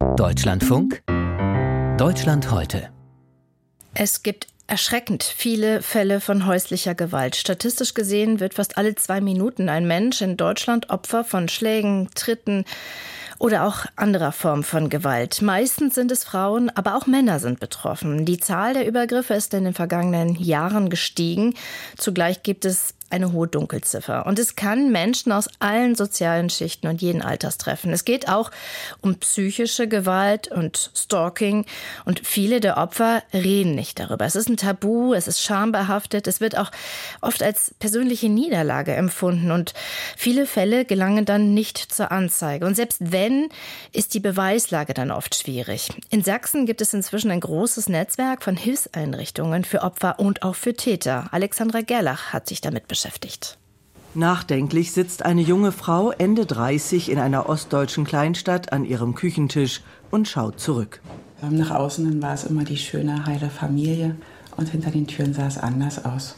Deutschlandfunk Deutschland heute. Es gibt erschreckend viele Fälle von häuslicher Gewalt. Statistisch gesehen wird fast alle zwei Minuten ein Mensch in Deutschland Opfer von Schlägen, Tritten, oder auch anderer Formen von Gewalt. Meistens sind es Frauen, aber auch Männer sind betroffen. Die Zahl der Übergriffe ist in den vergangenen Jahren gestiegen. Zugleich gibt es eine hohe Dunkelziffer. Und es kann Menschen aus allen sozialen Schichten und jeden Alters treffen. Es geht auch um psychische Gewalt und Stalking. Und viele der Opfer reden nicht darüber. Es ist ein Tabu, es ist schambehaftet, es wird auch oft als persönliche Niederlage empfunden. Und viele Fälle gelangen dann nicht zur Anzeige. Und selbst wenn, ist die Beweislage dann oft schwierig. In Sachsen gibt es inzwischen ein großes Netzwerk von Hilfseinrichtungen für Opfer und auch für Täter. Alexandra Gerlach hat sich damit beschäftigt beschäftigt. Nachdenklich sitzt eine junge Frau Ende 30 in einer ostdeutschen Kleinstadt an ihrem Küchentisch und schaut zurück. Nach außen war es immer die schöne, heile Familie und hinter den Türen sah es anders aus.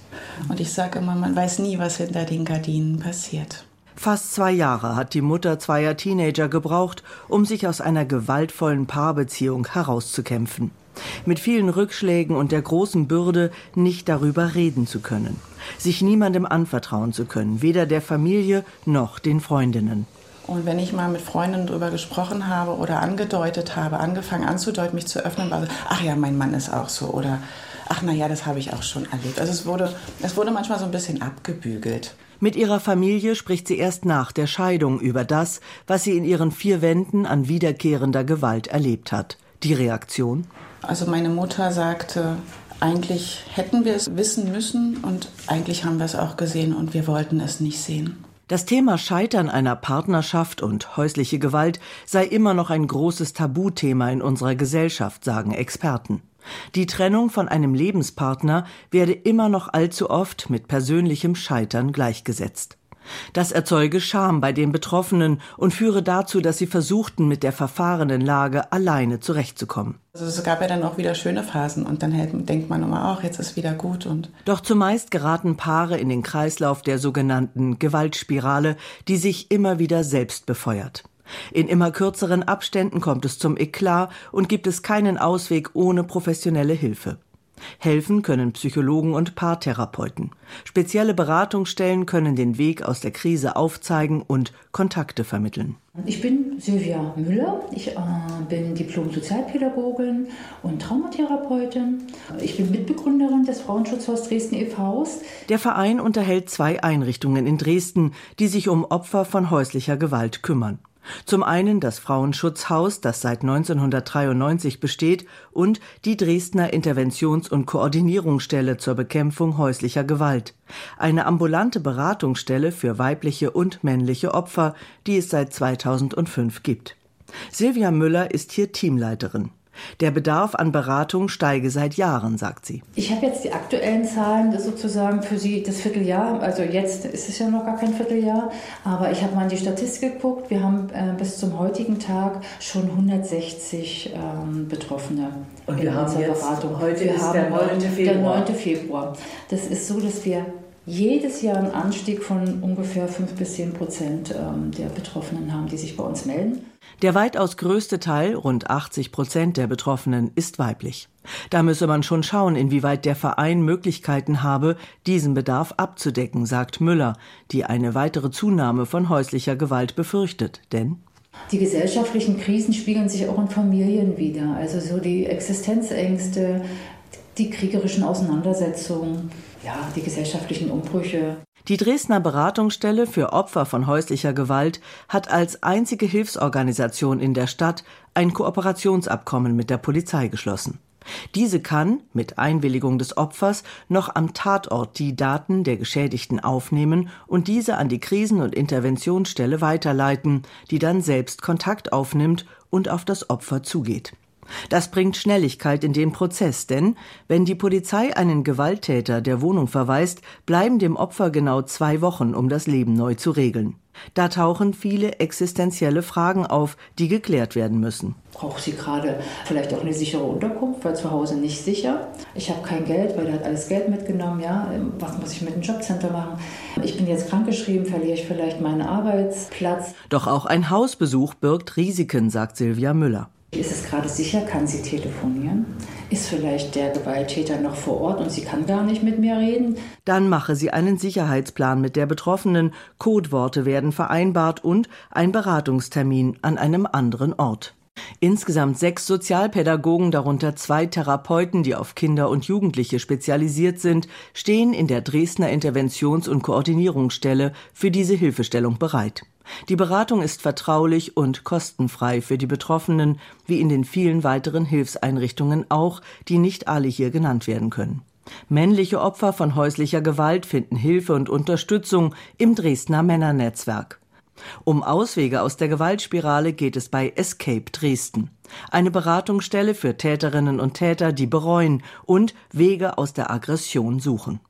Und ich sage immer, man weiß nie, was hinter den Gardinen passiert. Fast zwei Jahre hat die Mutter zweier Teenager gebraucht, um sich aus einer gewaltvollen Paarbeziehung herauszukämpfen mit vielen Rückschlägen und der großen Bürde nicht darüber reden zu können, sich niemandem anvertrauen zu können, weder der Familie noch den Freundinnen. Und wenn ich mal mit Freundinnen darüber gesprochen habe oder angedeutet habe, angefangen anzudeuten, mich zu öffnen, war so, ach ja, mein Mann ist auch so oder ach na ja, das habe ich auch schon erlebt. Also es wurde, es wurde manchmal so ein bisschen abgebügelt. Mit ihrer Familie spricht sie erst nach der Scheidung über das, was sie in ihren vier Wänden an wiederkehrender Gewalt erlebt hat. Die Reaktion? Also meine Mutter sagte, eigentlich hätten wir es wissen müssen und eigentlich haben wir es auch gesehen und wir wollten es nicht sehen. Das Thema Scheitern einer Partnerschaft und häusliche Gewalt sei immer noch ein großes Tabuthema in unserer Gesellschaft, sagen Experten. Die Trennung von einem Lebenspartner werde immer noch allzu oft mit persönlichem Scheitern gleichgesetzt. Das erzeuge Scham bei den Betroffenen und führe dazu, dass sie versuchten, mit der verfahrenen Lage alleine zurechtzukommen. Also es gab ja dann auch wieder schöne Phasen und dann denkt man immer auch, jetzt ist wieder gut und. Doch zumeist geraten Paare in den Kreislauf der sogenannten Gewaltspirale, die sich immer wieder selbst befeuert. In immer kürzeren Abständen kommt es zum Eklat und gibt es keinen Ausweg ohne professionelle Hilfe. Helfen können Psychologen und Paartherapeuten. Spezielle Beratungsstellen können den Weg aus der Krise aufzeigen und Kontakte vermitteln. Ich bin Silvia Müller. Ich äh, bin Diplom-Sozialpädagogin und Traumatherapeutin. Ich bin Mitbegründerin des Frauenschutzhaus Dresden e.V. Der Verein unterhält zwei Einrichtungen in Dresden, die sich um Opfer von häuslicher Gewalt kümmern. Zum einen das Frauenschutzhaus, das seit 1993 besteht, und die Dresdner Interventions- und Koordinierungsstelle zur Bekämpfung häuslicher Gewalt, eine ambulante Beratungsstelle für weibliche und männliche Opfer, die es seit 2005 gibt. Silvia Müller ist hier Teamleiterin. Der Bedarf an Beratung steige seit Jahren, sagt sie. Ich habe jetzt die aktuellen Zahlen sozusagen für Sie das Vierteljahr. Also jetzt ist es ja noch gar kein Vierteljahr, aber ich habe mal in die Statistik geguckt. Wir haben äh, bis zum heutigen Tag schon 160 ähm, Betroffene Und in wir haben jetzt, Beratung. Heute wir ist der 9. Februar. Der 9. Februar. Das ist so, dass wir jedes Jahr einen Anstieg von ungefähr 5 bis 10 Prozent ähm, der Betroffenen haben, die sich bei uns melden. Der weitaus größte Teil, rund 80 Prozent der Betroffenen, ist weiblich. Da müsse man schon schauen, inwieweit der Verein Möglichkeiten habe, diesen Bedarf abzudecken, sagt Müller, die eine weitere Zunahme von häuslicher Gewalt befürchtet. Denn die gesellschaftlichen Krisen spiegeln sich auch in Familien wider. Also so die Existenzängste, die kriegerischen Auseinandersetzungen, ja, die gesellschaftlichen Umbrüche. Die Dresdner Beratungsstelle für Opfer von häuslicher Gewalt hat als einzige Hilfsorganisation in der Stadt ein Kooperationsabkommen mit der Polizei geschlossen. Diese kann, mit Einwilligung des Opfers, noch am Tatort die Daten der Geschädigten aufnehmen und diese an die Krisen- und Interventionsstelle weiterleiten, die dann selbst Kontakt aufnimmt und auf das Opfer zugeht. Das bringt Schnelligkeit in den Prozess, denn wenn die Polizei einen Gewalttäter der Wohnung verweist, bleiben dem Opfer genau zwei Wochen, um das Leben neu zu regeln. Da tauchen viele existenzielle Fragen auf, die geklärt werden müssen. Braucht sie gerade vielleicht auch eine sichere Unterkunft, weil zu Hause nicht sicher? Ich habe kein Geld, weil der hat alles Geld mitgenommen. Ja, was muss ich mit dem Jobcenter machen? Ich bin jetzt krankgeschrieben, verliere ich vielleicht meinen Arbeitsplatz. Doch auch ein Hausbesuch birgt Risiken, sagt Silvia Müller. Ist es gerade sicher? Kann sie telefonieren? Ist vielleicht der Gewalttäter noch vor Ort und sie kann gar nicht mit mir reden? Dann mache sie einen Sicherheitsplan mit der Betroffenen, Codeworte werden vereinbart und ein Beratungstermin an einem anderen Ort. Insgesamt sechs Sozialpädagogen, darunter zwei Therapeuten, die auf Kinder und Jugendliche spezialisiert sind, stehen in der Dresdner Interventions- und Koordinierungsstelle für diese Hilfestellung bereit. Die Beratung ist vertraulich und kostenfrei für die Betroffenen, wie in den vielen weiteren Hilfseinrichtungen auch, die nicht alle hier genannt werden können. Männliche Opfer von häuslicher Gewalt finden Hilfe und Unterstützung im Dresdner Männernetzwerk. Um Auswege aus der Gewaltspirale geht es bei Escape Dresden, eine Beratungsstelle für Täterinnen und Täter, die bereuen und Wege aus der Aggression suchen.